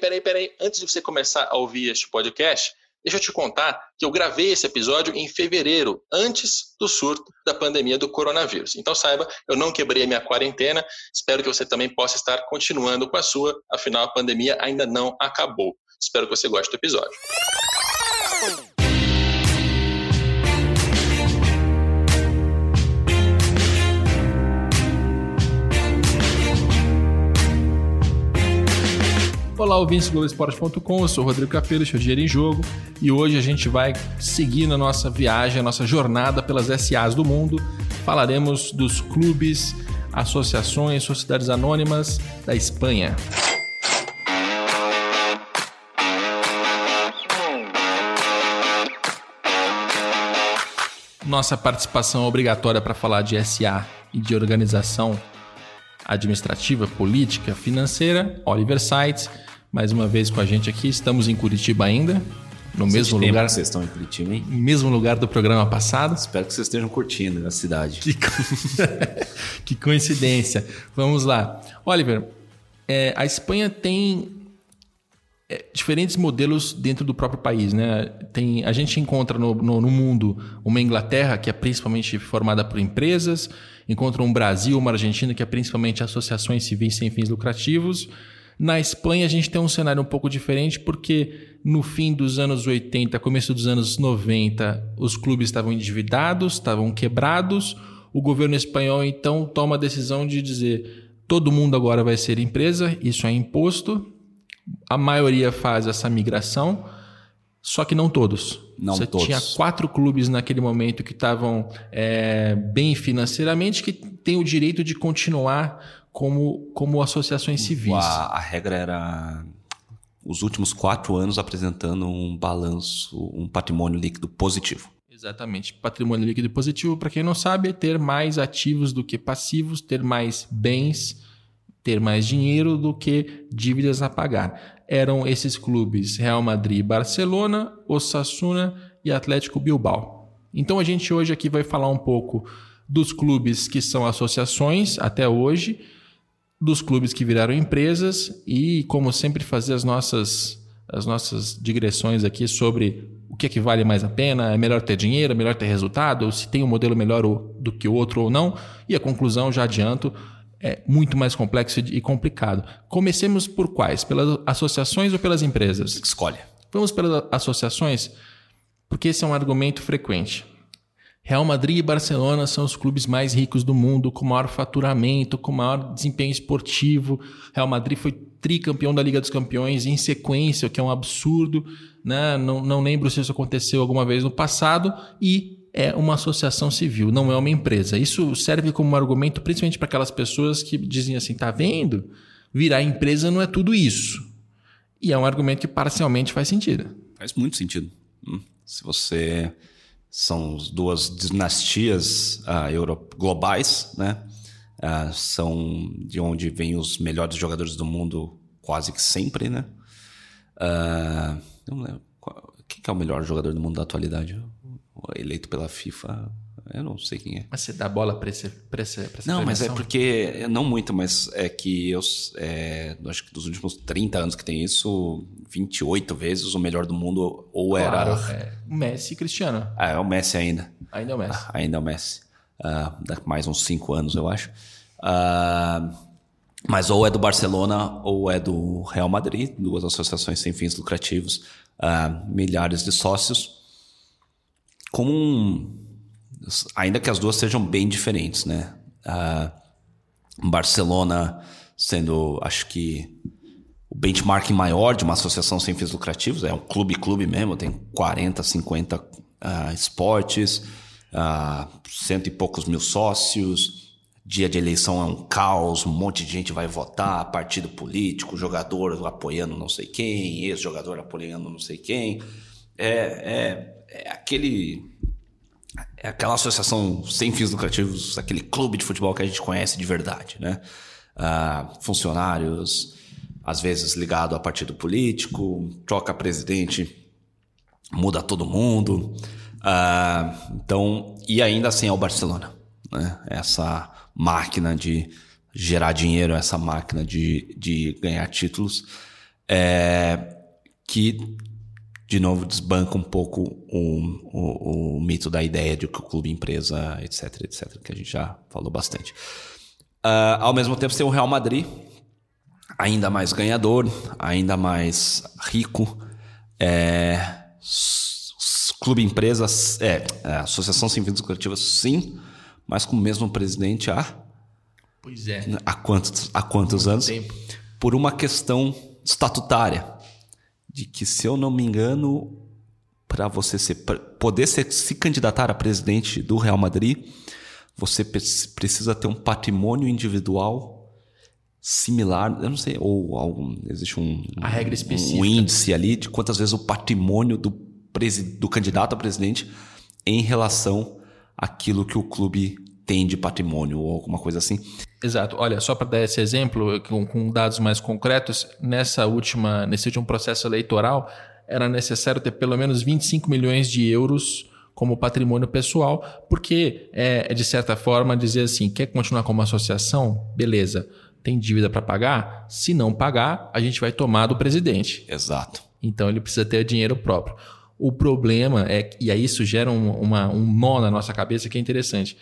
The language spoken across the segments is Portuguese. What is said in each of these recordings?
peraí, peraí. Antes de você começar a ouvir este podcast, deixa eu te contar que eu gravei esse episódio em fevereiro, antes do surto da pandemia do coronavírus. Então saiba, eu não quebrei a minha quarentena. Espero que você também possa estar continuando com a sua, afinal a pandemia ainda não acabou. Espero que você goste do episódio. Olá, ouvintes do Globoesporte.com, eu sou Rodrigo Capello, este é Dinheiro em Jogo e hoje a gente vai seguir na nossa viagem, a nossa jornada pelas SAs do mundo. Falaremos dos clubes, associações, sociedades anônimas da Espanha. Nossa participação obrigatória para falar de SA e de organização administrativa, política, financeira, Oliver Sites mais uma vez com a gente aqui. Estamos em Curitiba ainda, no mesmo lugar. Que vocês estão em Curitiba, hein? Mesmo lugar do programa passado. Espero que vocês estejam curtindo a cidade. Que, que coincidência. Vamos lá. Oliver, é, a Espanha tem é, diferentes modelos dentro do próprio país, né? Tem, a gente encontra no, no, no, mundo uma Inglaterra que é principalmente formada por empresas, encontra um Brasil, uma Argentina que é principalmente associações civis sem fins lucrativos. Na Espanha, a gente tem um cenário um pouco diferente, porque no fim dos anos 80, começo dos anos 90, os clubes estavam endividados, estavam quebrados. O governo espanhol, então, toma a decisão de dizer: todo mundo agora vai ser empresa, isso é imposto. A maioria faz essa migração, só que não todos. Não Você todos. tinha quatro clubes naquele momento que estavam é, bem financeiramente, que têm o direito de continuar como, como associações civis. A, a regra era os últimos quatro anos apresentando um balanço, um patrimônio líquido positivo. Exatamente. Patrimônio líquido positivo, para quem não sabe, é ter mais ativos do que passivos, ter mais bens, ter mais dinheiro do que dívidas a pagar. Eram esses clubes Real Madrid, Barcelona, Osasuna e Atlético Bilbao. Então a gente hoje aqui vai falar um pouco dos clubes que são associações até hoje dos clubes que viraram empresas e, como sempre, fazer as nossas, as nossas digressões aqui sobre o que é que vale mais a pena, é melhor ter dinheiro, é melhor ter resultado, se tem um modelo melhor do que o outro ou não. E a conclusão, já adianto, é muito mais complexo e complicado. Comecemos por quais? Pelas associações ou pelas empresas? Escolhe. Vamos pelas associações, porque esse é um argumento frequente. Real Madrid e Barcelona são os clubes mais ricos do mundo, com maior faturamento, com maior desempenho esportivo. Real Madrid foi tricampeão da Liga dos Campeões em sequência, o que é um absurdo. Né? Não, não lembro se isso aconteceu alguma vez no passado. E é uma associação civil, não é uma empresa. Isso serve como um argumento principalmente para aquelas pessoas que dizem assim: tá vendo? Virar empresa não é tudo isso. E é um argumento que parcialmente faz sentido. Faz muito sentido. Hum. Se você são duas dinastias uh, globais, né? Uh, são de onde vêm os melhores jogadores do mundo quase que sempre, né? Uh, não lembro. Quem que é o melhor jogador do mundo da atualidade? Eleito pela FIFA. Eu não sei quem é. Mas você dá bola para esse, pra esse, pra Não, mas é porque. Não muito, mas é que eu. É, acho que dos últimos 30 anos que tem isso, 28 vezes o melhor do mundo ou claro, era. É. Messi e Cristiano. Ah, é o Messi ainda. Ainda é o Messi. Ah, ainda é o Messi. Uh, mais uns 5 anos, eu acho. Uh, mas ou é do Barcelona ou é do Real Madrid, duas associações sem fins lucrativos, uh, milhares de sócios. Com um ainda que as duas sejam bem diferentes, né? Uh, Barcelona sendo, acho que, o benchmarking maior de uma associação sem fins lucrativos, é um clube-clube mesmo, tem 40, 50 uh, esportes, uh, cento e poucos mil sócios, dia de eleição é um caos, um monte de gente vai votar, partido político, jogador apoiando não sei quem, ex-jogador apoiando não sei quem. É, é, é aquele é aquela associação sem fins lucrativos, aquele clube de futebol que a gente conhece de verdade, né? Uh, funcionários, às vezes ligado a partido político, troca presidente, muda todo mundo. Uh, então, e ainda assim é o Barcelona, né? Essa máquina de gerar dinheiro, essa máquina de, de ganhar títulos. é, que, de novo, desbanca um pouco o, o, o, mito da ideia de que o clube empresa, etc, etc, que a gente já falou bastante. Uh, ao mesmo tempo, você tem o Real Madrid, ainda mais ganhador, ainda mais rico, é, clube empresa, é, é, associação sem fins lucrativos, sim, mas com o mesmo presidente há. Pois é. Há quantos, há quantos anos? Tempo. Por uma questão estatutária. De que, se eu não me engano, para você ser, poder ser, se candidatar a presidente do Real Madrid, você precisa ter um patrimônio individual similar, eu não sei, ou algum, existe um, a regra específica. um índice ali de quantas vezes o patrimônio do, do candidato a presidente em relação àquilo que o clube tem de patrimônio ou alguma coisa assim. Exato. Olha, só para dar esse exemplo com, com, dados mais concretos, nessa última, nesse último processo eleitoral era necessário ter pelo menos 25 milhões de euros como patrimônio pessoal, porque é, é de certa forma dizer assim, quer continuar como associação? Beleza tem dívida para pagar? Se não pagar, a gente vai tomar do presidente. Exato. Então ele precisa ter dinheiro próprio. O problema é, e aí isso gera um, uma, um nó na nossa cabeça que é interessante.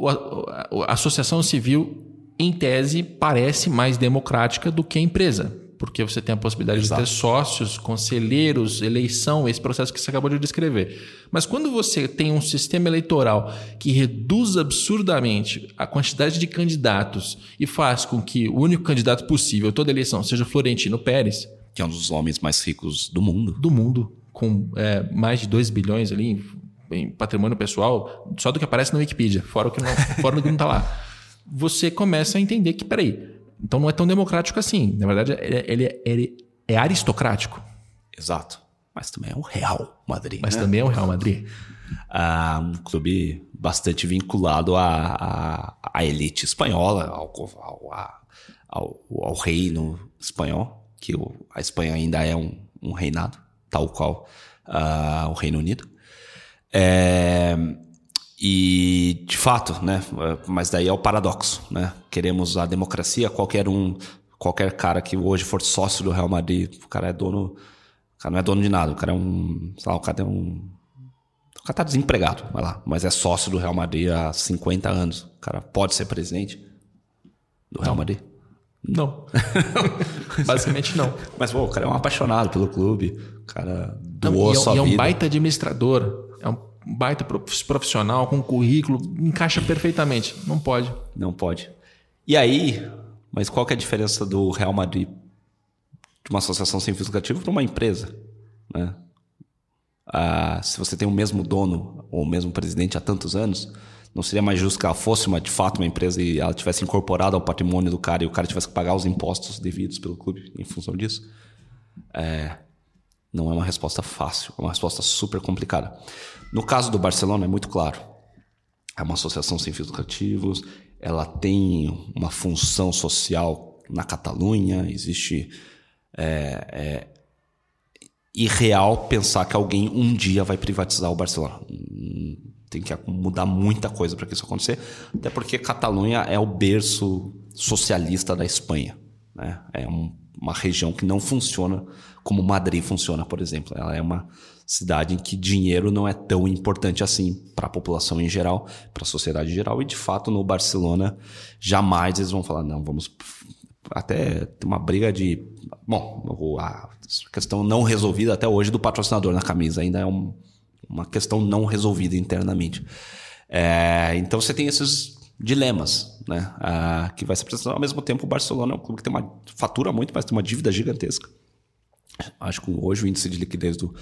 A associação civil, em tese, parece mais democrática do que a empresa porque você tem a possibilidade Exato. de ter sócios, conselheiros, eleição, esse processo que você acabou de descrever. Mas quando você tem um sistema eleitoral que reduz absurdamente a quantidade de candidatos e faz com que o único candidato possível toda eleição seja Florentino Pérez, que é um dos homens mais ricos do mundo, do mundo, com é, mais de 2 bilhões ali em patrimônio pessoal, só do que aparece na Wikipedia, fora o que não, fora que não está lá. Você começa a entender que, peraí, então não é tão democrático assim. Na verdade, ele, ele, ele é aristocrático. Exato. Mas também é o Real Madrid. Mas né? também é o Real Madrid. Ah, um clube bastante vinculado à, à, à elite espanhola, ao, ao, ao, ao, reino espanhol, que o, a Espanha ainda é um, um reinado, tal qual uh, o Reino Unido. É, e, de fato, né? Mas daí é o paradoxo, né? Queremos a democracia, qualquer um, qualquer cara que hoje for sócio do Real Madrid, o cara é dono, o cara não é dono de nada, o cara é um, sei lá, o cara é um o cara tá desempregado, vai lá, mas é sócio do Real Madrid há 50 anos. O cara pode ser presidente do Real Madrid? Não. Basicamente não. Mas pô, o cara é um apaixonado pelo clube, o cara doou não, e, sua e vida. é um baita administrador. É um baita profissional, com currículo, encaixa perfeitamente. Não pode. Não pode. E aí, mas qual que é a diferença do Real Madrid de uma associação sem fins lucrativos para uma empresa? Né? Ah, se você tem o mesmo dono ou o mesmo presidente há tantos anos, não seria mais justo que ela fosse uma, de fato uma empresa e ela tivesse incorporado ao patrimônio do cara e o cara tivesse que pagar os impostos devidos pelo clube em função disso? É, não é uma resposta fácil, é uma resposta super complicada. No caso do Barcelona é muito claro. É uma associação sem fins lucrativos, ela tem uma função social na Catalunha, existe é, é, irreal pensar que alguém um dia vai privatizar o Barcelona. Tem que mudar muita coisa para que isso acontecer, até porque Catalunha é o berço socialista da Espanha. Né? É um, uma região que não funciona como Madrid funciona, por exemplo. Ela é uma cidade em que dinheiro não é tão importante assim para a população em geral, para a sociedade em geral, e de fato no Barcelona jamais eles vão falar, não, vamos até ter uma briga de. Bom, a questão não resolvida até hoje do patrocinador na camisa ainda é um, uma questão não resolvida internamente. É, então você tem esses dilemas, né? Ah, que vai se apresentando. Ao mesmo tempo, o Barcelona é um clube que tem uma fatura muito, mas tem uma dívida gigantesca. Acho que hoje o índice de liquidez do,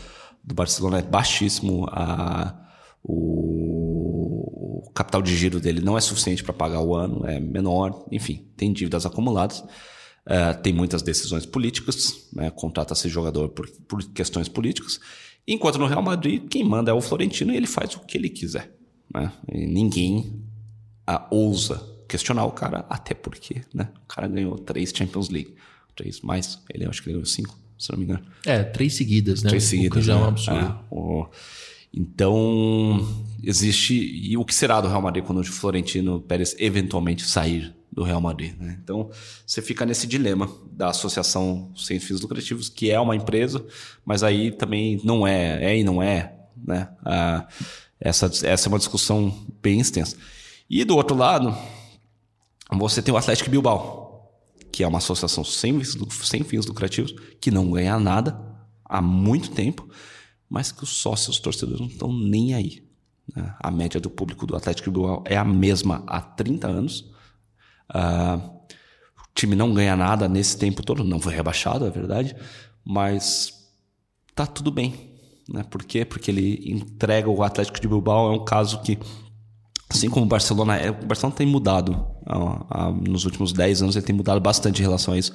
do Barcelona é baixíssimo. A, o, o, capital de giro dele não é suficiente para pagar o ano, é menor. Enfim, tem dívidas acumuladas. Uh, tem muitas decisões políticas, né? contrata-se jogador por, por, questões políticas. Enquanto no Real Madrid, quem manda é o Florentino e ele faz o que ele quiser. Né? ninguém uh, ousa questionar o cara, até porque né? o cara ganhou três Champions League. Três mais, ele acho que ganhou cinco se não me engano. É, três seguidas, né? Três seguidas. já é um né? absurdo. O... Então, existe. E o que será do Real Madrid quando o Florentino Pérez eventualmente sair do Real Madrid. Né? Então, você fica nesse dilema da associação sem fins lucrativos, que é uma empresa, mas aí também não é, é e não é. Né? Ah, essa, essa é uma discussão bem extensa. E do outro lado, você tem o Atlético Bilbao, que é uma associação sem, sem fins lucrativos, que não ganha nada há muito tempo, mas que os sócios, os torcedores não estão nem aí. Né? A média do público do Atlético Bilbao é a mesma há 30 anos. Uh, o time não ganha nada nesse tempo todo, não foi rebaixado, é verdade, mas tá tudo bem. Né? Por quê? Porque ele entrega o Atlético de Bilbao, é um caso que, assim como o Barcelona, é, o Barcelona tem mudado. Nos últimos 10 anos ele tem mudado bastante em relação a isso,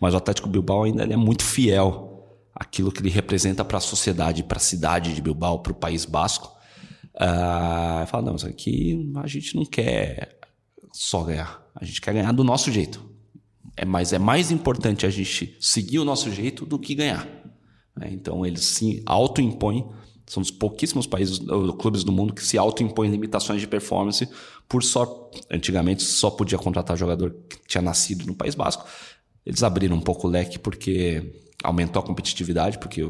mas o Atlético Bilbao ainda é muito fiel àquilo que ele representa para a sociedade, para a cidade de Bilbao, para o País Basco. Uh, fala, não, isso aqui a gente não quer só ganhar. A gente quer ganhar do nosso jeito. É, mas é mais importante a gente seguir o nosso jeito do que ganhar. É, então eles se autoimpõem. São dos pouquíssimos países, clubes do mundo que se autoimpõem limitações de performance por só. Antigamente só podia contratar jogador que tinha nascido no País Basco. Eles abriram um pouco o leque porque aumentou a competitividade, porque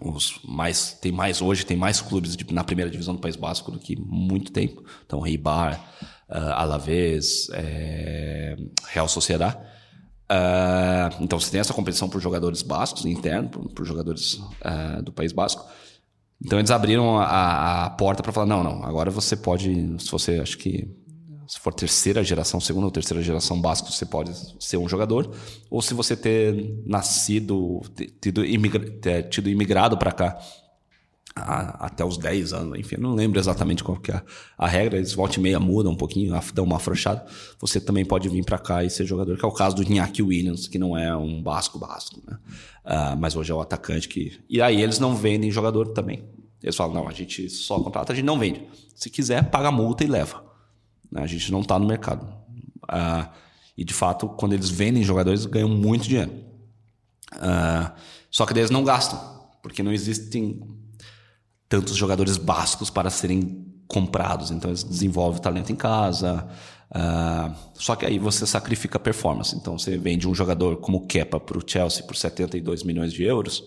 os mais tem mais hoje tem mais clubes de, na primeira divisão do País Basco do que muito tempo. Então Reibar, uh, Alavés, é, Real Sociedad. Uh, então você tem essa competição por jogadores bascos, interno, por, por jogadores uh, do País Basco. Então eles abriram a, a porta para falar: não, não, agora você pode, se você acho que se for terceira geração, segunda ou terceira geração basco, você pode ser um jogador. Ou se você ter nascido, tido, imigra, ter tido imigrado para cá até os 10 anos, enfim, não lembro exatamente qual que é a regra, eles volta e meia mudam um pouquinho, dão uma afrouxada, você também pode vir para cá e ser jogador, que é o caso do Iñaki Williams, que não é um basco basco, né? Uh, mas hoje é o atacante que... E aí eles não vendem jogador também. Eles falam, não, a gente só contrata, a gente não vende. Se quiser, paga a multa e leva. A gente não está no mercado. Uh, e de fato, quando eles vendem jogadores, ganham muito dinheiro. Uh, só que eles não gastam, porque não existem tantos jogadores básicos para serem comprados. Então eles desenvolvem talento em casa. Uh, só que aí você sacrifica performance. Então você vende um jogador como Kepa para o Chelsea por 72 milhões de euros.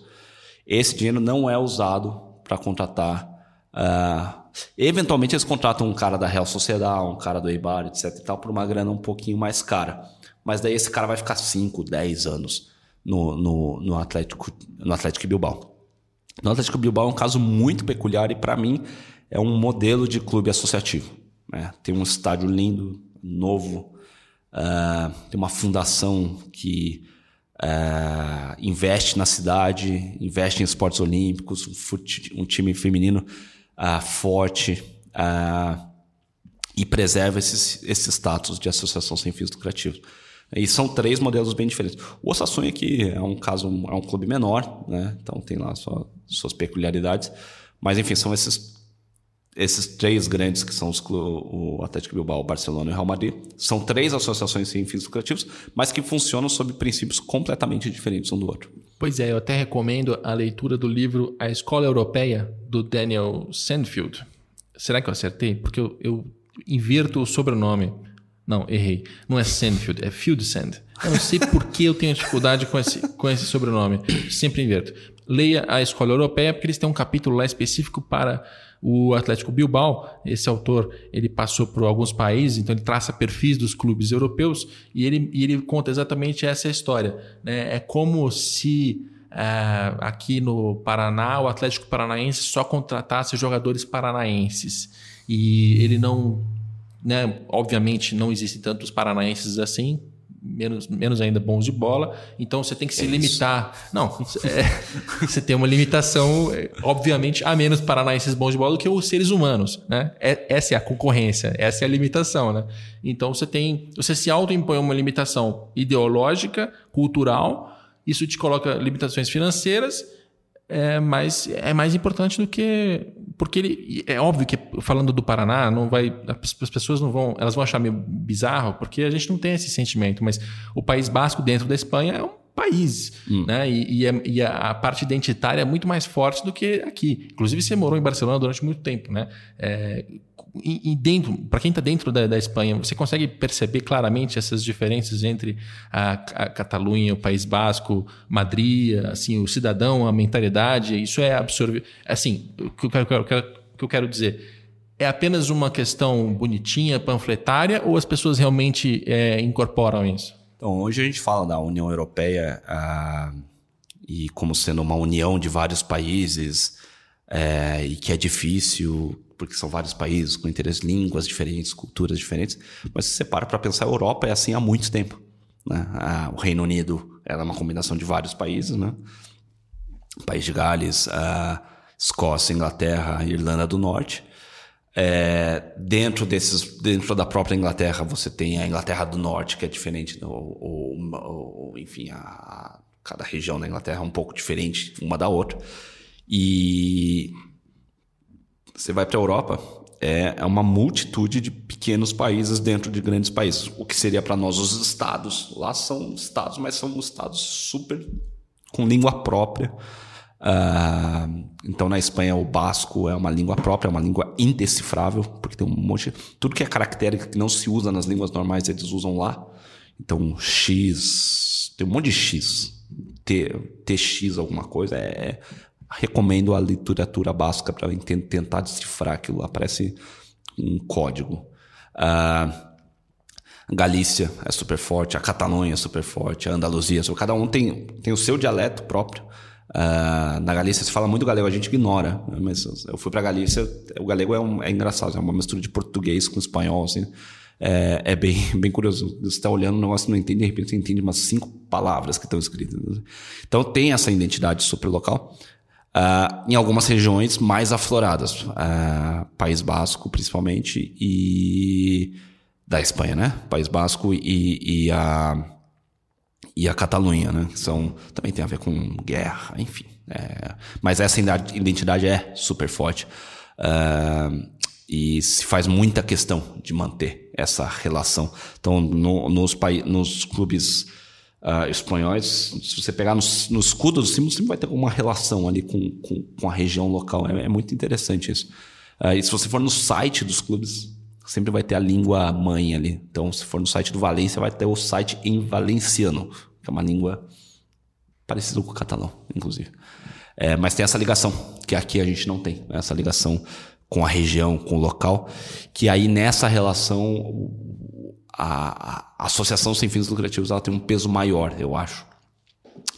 Esse dinheiro não é usado para contratar. Uh, eventualmente eles contratam um cara da Real Sociedade, um cara do Eibar, etc. E tal, por uma grana um pouquinho mais cara. Mas daí esse cara vai ficar 5, 10 anos no, no, no, Atlético, no Atlético Bilbao. O Atlético Bilbao é um caso muito peculiar e, para mim, é um modelo de clube associativo. Né? Tem um estádio lindo, novo, uh, tem uma fundação que uh, investe na cidade, investe em esportes olímpicos, um, um time feminino uh, forte e preserva esse, esse status de associação sem fins lucrativos. E são três modelos bem diferentes. O Osasuna aqui é um caso, é um clube menor, né? Então tem lá sua, suas peculiaridades. Mas enfim, são esses esses três grandes que são os, o Atlético Bilbao, o Barcelona e o Real Madrid, são três associações sem fins lucrativos, mas que funcionam sob princípios completamente diferentes um do outro. Pois é, eu até recomendo a leitura do livro A Escola Europeia, do Daniel Sandfield. Será que eu acertei? Porque eu, eu inverto o sobrenome. Não, errei. Não é Sandfield, é Field Sand. Eu não sei por que eu tenho dificuldade com esse, com esse sobrenome. Sempre inverto. Leia a Escola Europeia, porque eles têm um capítulo lá específico para o Atlético Bilbao. Esse autor ele passou por alguns países, então ele traça perfis dos clubes europeus e ele, e ele conta exatamente essa história. Né? É como se é, aqui no Paraná o Atlético Paranaense só contratasse jogadores paranaenses e ele não né? Obviamente não existem tantos paranaenses assim, menos, menos ainda bons de bola, então você tem que se é limitar. Isso. Não, é, você tem uma limitação, obviamente, a menos paranaenses bons de bola do que os seres humanos, né? É, essa é a concorrência, essa é a limitação, né? Então você tem, você se autoimpõe uma limitação ideológica, cultural, isso te coloca limitações financeiras é, mas é mais importante do que porque ele é óbvio que falando do Paraná não vai as pessoas não vão elas vão achar meio bizarro porque a gente não tem esse sentimento mas o País Basco dentro da Espanha é um país hum. né? E, e, é, e, a parte identitária é muito mais forte do que aqui. Inclusive você morou em Barcelona durante muito tempo né? É, e, dentro, para quem está dentro da, da, Espanha, você consegue perceber claramente essas diferenças entre a, a Catalunha, o País Basco, Madrid, assim, o cidadão, a mentalidade, isso é absorvido. Assim, o que eu quero, que eu quero dizer é apenas uma questão bonitinha, panfletária, ou as pessoas realmente é, incorporam isso? Então, hoje a gente fala da União Europeia e como sendo uma união de vários países é, e que é difícil porque são vários países com interesses, línguas diferentes, culturas diferentes. Mas se você para para pensar, a Europa é assim há muito tempo. Né? O Reino Unido era uma combinação de vários países, né? País de Gales, Escócia, Inglaterra, Irlanda do Norte. É, dentro desses, dentro da própria Inglaterra, você tem a Inglaterra do Norte, que é diferente, ou, ou, enfim, a, cada região da Inglaterra é um pouco diferente uma da outra. E você vai para a Europa, é, é uma multitude de pequenos países dentro de grandes países. O que seria para nós os estados. Lá são estados, mas são estados super com língua própria. Uh, então na Espanha o basco é uma língua própria, é uma língua indecifrável, porque tem um monte. Tudo que é caractere que não se usa nas línguas normais eles usam lá. Então X, tem um monte de X. T, TX alguma coisa é recomendo a literatura básica para tentar decifrar aquilo lá. Parece um código. Uh, Galícia é super forte, a Catalunha é super forte, a Andaluzia, cada um tem, tem o seu dialeto próprio. Uh, na Galícia se fala muito galego, a gente ignora. Né? Mas eu fui para Galícia, o galego é, um, é, engraçado, é uma mistura de português com espanhol, assim. É, é bem, bem curioso. Você está olhando o negócio não entende, de repente você entende umas cinco palavras que estão escritas. Então tem essa identidade super local. Uh, em algumas regiões mais afloradas, uh, País Basco principalmente e da Espanha, né? País Basco e, e a e a Catalunha, né? São também tem a ver com guerra, enfim. É, mas essa identidade é super forte uh, e se faz muita questão de manter essa relação. Então, no, nos, nos clubes uh, espanhóis, se você pegar no, no escudo do símbolo, sempre vai ter alguma relação ali com, com, com a região local. É, é muito interessante isso. Uh, e se você for no site dos clubes, sempre vai ter a língua mãe ali. Então, se for no site do Valência, vai ter o site em valenciano, que é uma língua parecida com o catalão, inclusive. É, mas tem essa ligação, que aqui a gente não tem, né? essa ligação com a região, com o local, que aí nessa relação a, a associação sem fins lucrativos ela tem um peso maior, eu acho.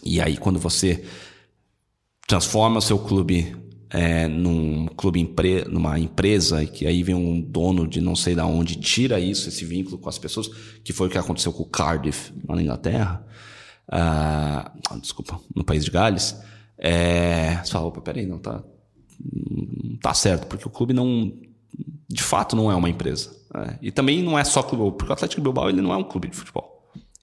E aí, quando você transforma o seu clube é, num clube empre, numa empresa, e que aí vem um dono de não sei da onde, tira isso, esse vínculo com as pessoas, que foi o que aconteceu com o Cardiff, lá na Inglaterra, uh, desculpa, no país de Gales, é, você fala, opa, peraí, não tá, não tá certo, porque o clube não, de fato não é uma empresa. É, e também não é só clube, porque o Atlético Bilbao ele não é um clube de futebol.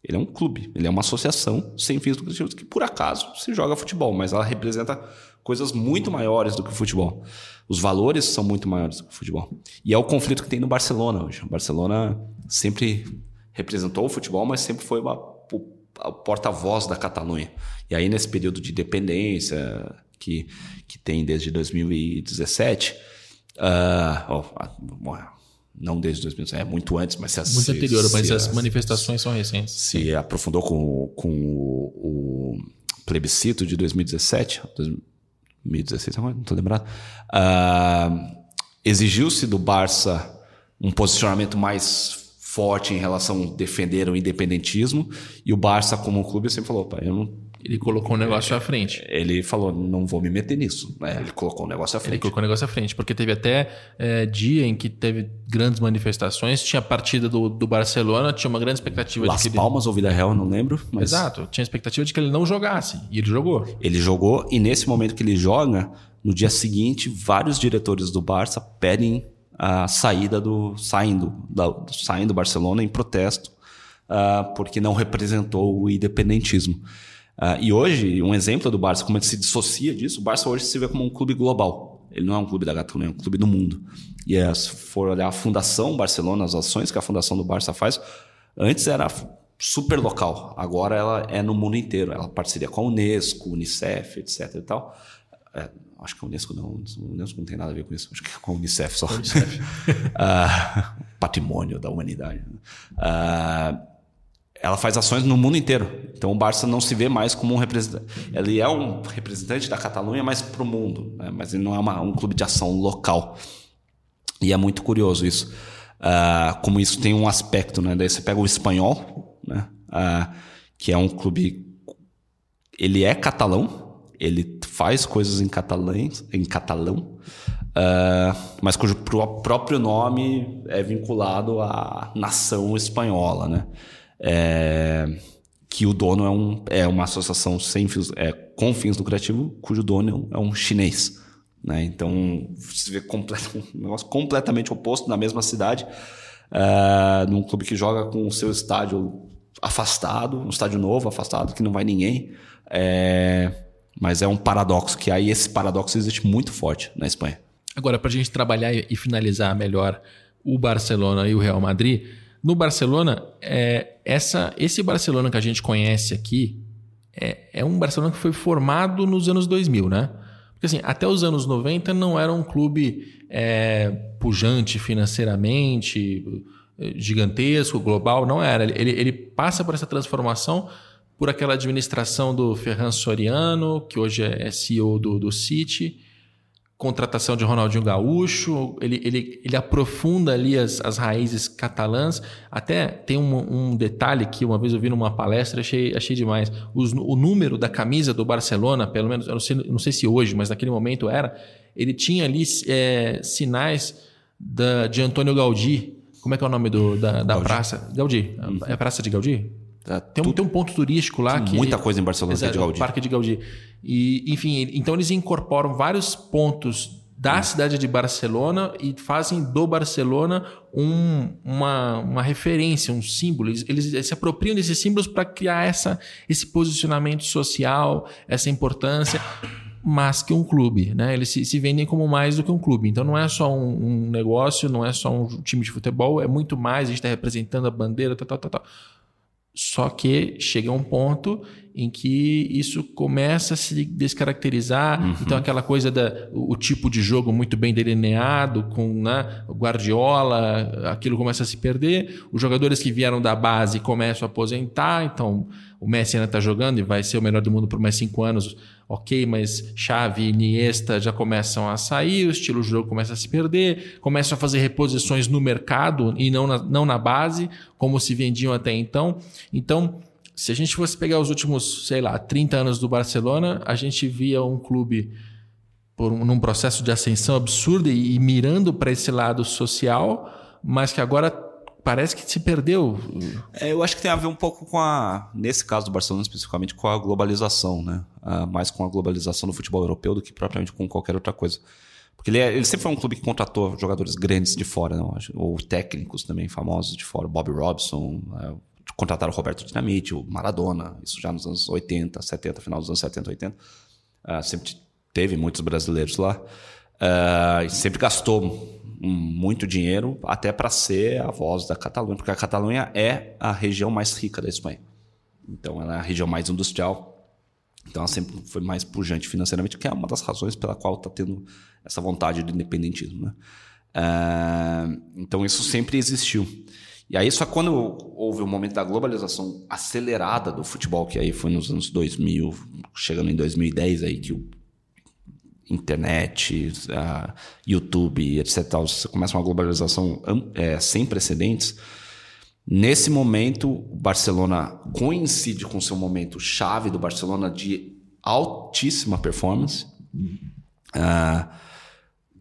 Ele é um clube, ele é uma associação sem fins lucrativos que por acaso se joga futebol, mas ela representa coisas muito maiores do que o futebol. Os valores são muito maiores do que o futebol. E é o conflito que tem no Barcelona hoje. O Barcelona sempre representou o futebol, mas sempre foi uma, o porta-voz da Catalunha. E aí nesse período de dependência que, que tem desde 2017, uh, oh, não desde 2017, é muito antes, mas se Muito se, anterior, se, mas se, as manifestações são recentes. Se aprofundou com, com o, o plebiscito de 2017, 2016, não estou lembrado, uh, exigiu-se do Barça um posicionamento mais forte em relação a defender o independentismo, e o Barça, como clube, sempre falou: eu não ele colocou o negócio à frente. Ele falou, não vou me meter nisso. Né? Ele colocou o negócio à frente. Ele colocou o negócio à frente, porque teve até é, dia em que teve grandes manifestações, tinha a partida do, do Barcelona, tinha uma grande expectativa Las de que Palmas ele... ou Vila Real, não lembro. Mas... Exato, tinha a expectativa de que ele não jogasse, e ele jogou. Ele jogou, e nesse momento que ele joga, no dia seguinte, vários diretores do Barça pedem a saída do... saindo, da, saindo do Barcelona em protesto, uh, porque não representou o independentismo. Uh, e hoje, um exemplo do Barça, como ele se dissocia disso, o Barça hoje se vê como um clube global. Ele não é um clube da Catalunha, é um clube do mundo. E é, se for olhar a Fundação Barcelona, as ações que a Fundação do Barça faz, antes era super local, agora ela é no mundo inteiro. Ela parceria com a Unesco, Unicef, etc. E tal. É, acho que a Unesco não, a Unesco não tem nada a ver com isso. Acho que é com a Unicef só. Unicef. uh, patrimônio da humanidade. Uh, ela faz ações no mundo inteiro. Então o Barça não se vê mais como um representante. Ele é um representante da Catalunha, mas para o mundo. Né? Mas ele não é uma, um clube de ação local. E é muito curioso isso. Uh, como isso tem um aspecto, né? Daí você pega o espanhol, né? Uh, que é um clube. Ele é catalão, ele faz coisas em catalão, em catalão uh, mas cujo próprio nome é vinculado à nação espanhola, né? É, que o dono é, um, é uma associação sem fins, é, com fins lucrativos, cujo dono é um chinês. Né? Então, você vê um negócio completamente oposto na mesma cidade, uh, num clube que joga com o seu estádio afastado, um estádio novo, afastado, que não vai ninguém. É, mas é um paradoxo, que aí esse paradoxo existe muito forte na Espanha. Agora, para a gente trabalhar e finalizar melhor o Barcelona e o Real Madrid, no Barcelona, é, essa, esse Barcelona que a gente conhece aqui é, é um Barcelona que foi formado nos anos 2000, né? Porque assim, até os anos 90 não era um clube é, pujante financeiramente, gigantesco, global, não era. Ele, ele passa por essa transformação por aquela administração do Ferran Soriano, que hoje é CEO do, do City, contratação de Ronaldinho Gaúcho, ele, ele, ele aprofunda ali as, as raízes catalãs. Até tem um, um detalhe que uma vez eu vi numa palestra, achei, achei demais. Os, o número da camisa do Barcelona, pelo menos, eu não sei, não sei se hoje, mas naquele momento era, ele tinha ali é, sinais da, de Antônio Gaudí. Como é que é o nome do, da, da praça? Gaudí. Uhum. É a Praça de Gaudí? Tá, tem, um, tem um ponto turístico lá que. Muita coisa em Barcelona exato, que é de Gaudí. Parque de Gaudí. E, enfim, então eles incorporam vários pontos da cidade de Barcelona e fazem do Barcelona um, uma, uma referência, um símbolo. Eles, eles se apropriam desses símbolos para criar essa, esse posicionamento social, essa importância, mas que um clube. Né? Eles se, se vendem como mais do que um clube. Então não é só um, um negócio, não é só um time de futebol, é muito mais. A gente está representando a bandeira, tal, tal, tal, tal. Só que chega um ponto em que isso começa a se descaracterizar. Uhum. Então, aquela coisa da o tipo de jogo muito bem delineado, com né, o Guardiola, aquilo começa a se perder. Os jogadores que vieram da base começam a aposentar. Então, o Messi ainda está jogando e vai ser o melhor do mundo por mais cinco anos ok, mas Xavi e Iniesta já começam a sair, o estilo de jogo começa a se perder, começam a fazer reposições no mercado e não na, não na base, como se vendiam até então. Então, se a gente fosse pegar os últimos, sei lá, 30 anos do Barcelona, a gente via um clube por um, num processo de ascensão absurda e, e mirando para esse lado social, mas que agora parece que se perdeu. É, eu acho que tem a ver um pouco com a, nesse caso do Barcelona especificamente, com a globalização, né? Ah, mais com a globalização do futebol europeu do que propriamente com qualquer outra coisa. Porque ele, é, ele sempre foi um clube que contratou jogadores grandes de fora, não? ou técnicos também famosos de fora. Bob Robson, é, contrataram o Roberto Dinamite, o Maradona, isso já nos anos 80, 70, final dos anos 70, 80. Ah, sempre teve muitos brasileiros lá. Ah, sempre gastou muito dinheiro até para ser a voz da Catalunha, porque a Catalunha é a região mais rica da Espanha. Então ela é a região mais industrial. Então ela sempre foi mais pujante financeiramente, que é uma das razões pela qual está tendo essa vontade de independentismo. Né? Uh, então isso sempre existiu. E aí só quando houve o momento da globalização acelerada do futebol, que aí foi nos anos 2000, chegando em 2010 aí que o internet, uh, YouTube, etc. Você começa uma globalização é, sem precedentes. Nesse momento, o Barcelona coincide com seu momento chave do Barcelona de altíssima performance. Uh,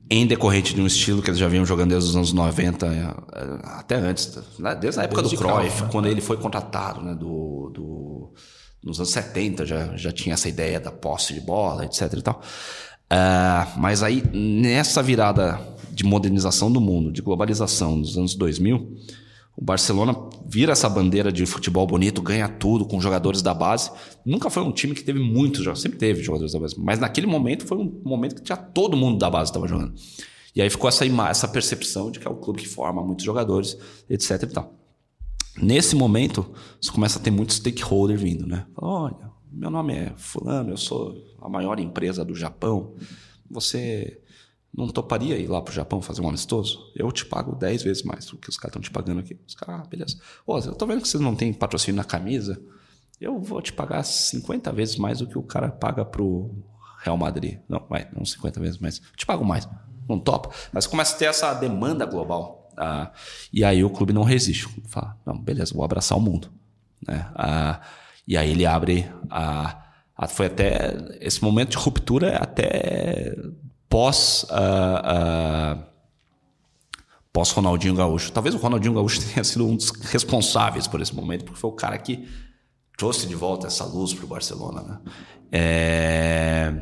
em decorrente de um estilo que eles já vinham jogando desde os anos 90, eh, até antes, né? desde a época desde do Cruyff, né? quando ele foi contratado, né? do, do, nos anos 70 já, já tinha essa ideia da posse de bola, etc. E tal. Uh, mas aí, nessa virada de modernização do mundo, de globalização dos anos 2000, o Barcelona vira essa bandeira de futebol bonito, ganha tudo com jogadores da base. Nunca foi um time que teve muitos jogadores, sempre teve jogadores da base, mas naquele momento foi um momento que tinha todo mundo da base estava jogando. E aí ficou essa, essa percepção de que é o clube que forma muitos jogadores, etc e tal. Nesse momento, você começa a ter muito stakeholder vindo, né? Olha, meu nome é fulano, eu sou a maior empresa do Japão, você não toparia ir lá pro Japão fazer um amistoso? Eu te pago 10 vezes mais do que os caras estão te pagando aqui. Os caras, ah, beleza. Ô, eu tô vendo que vocês não têm patrocínio na camisa, eu vou te pagar 50 vezes mais do que o cara paga pro Real Madrid. Não, vai, não 50 vezes mais. Eu te pago mais. Não topa. Mas começa a ter essa demanda global. Ah, e aí o clube não resiste. Fala, não, beleza, vou abraçar o mundo. Né? Ah, e aí ele abre a, Foi até. Esse momento de ruptura é até pós. Uh, uh, pós Ronaldinho Gaúcho. Talvez o Ronaldinho Gaúcho tenha sido um dos responsáveis por esse momento, porque foi o cara que trouxe de volta essa luz para o Barcelona. Né? É,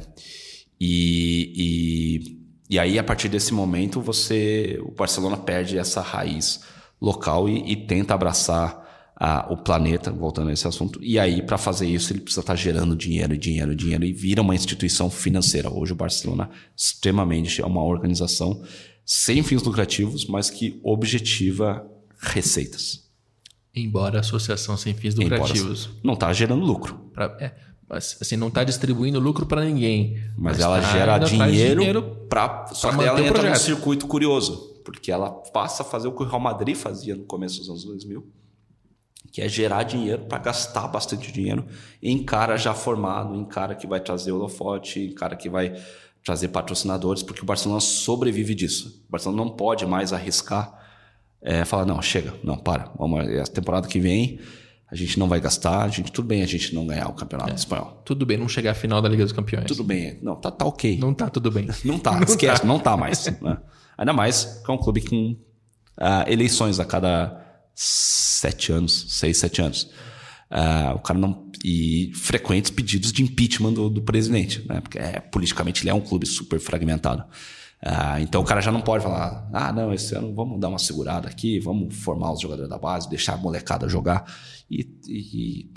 e, e, e, aí, a partir desse momento, você o Barcelona perde essa raiz local e, e tenta abraçar a, o planeta, voltando a esse assunto. E aí, para fazer isso, ele precisa estar tá gerando dinheiro, dinheiro, dinheiro e vira uma instituição financeira. Hoje, o Barcelona extremamente é uma organização sem fins lucrativos, mas que objetiva receitas. Embora a associação sem fins lucrativos. Embora, não está gerando lucro. Pra, é, mas, assim, não está distribuindo lucro para ninguém. Mas, mas ela tá, gera dinheiro, dinheiro para. Só que ela entra num circuito curioso. Porque ela passa a fazer o que o Real Madrid fazia no começo dos anos 2000, que é gerar dinheiro para gastar bastante dinheiro em cara já formado, em cara que vai trazer holofote, em cara que vai trazer patrocinadores, porque o Barcelona sobrevive disso. O Barcelona não pode mais arriscar é, falar, não, chega, não, para, vamos, é a temporada que vem a gente não vai gastar, a gente, tudo bem a gente não ganhar o campeonato é, espanhol. Tudo bem não chegar à final da Liga dos Campeões. Tudo bem, não, tá, tá ok. Não tá tudo bem. não tá, não esquece, tá. não tá mais. Né? Ainda mais que é um clube com uh, eleições a cada sete anos, seis, sete anos. Uh, o cara não. E frequentes pedidos de impeachment do, do presidente, né? Porque é, politicamente ele é um clube super fragmentado. Ah, então o cara já não pode falar, ah, não, esse ano vamos dar uma segurada aqui, vamos formar os jogadores da base, deixar a molecada jogar. E, e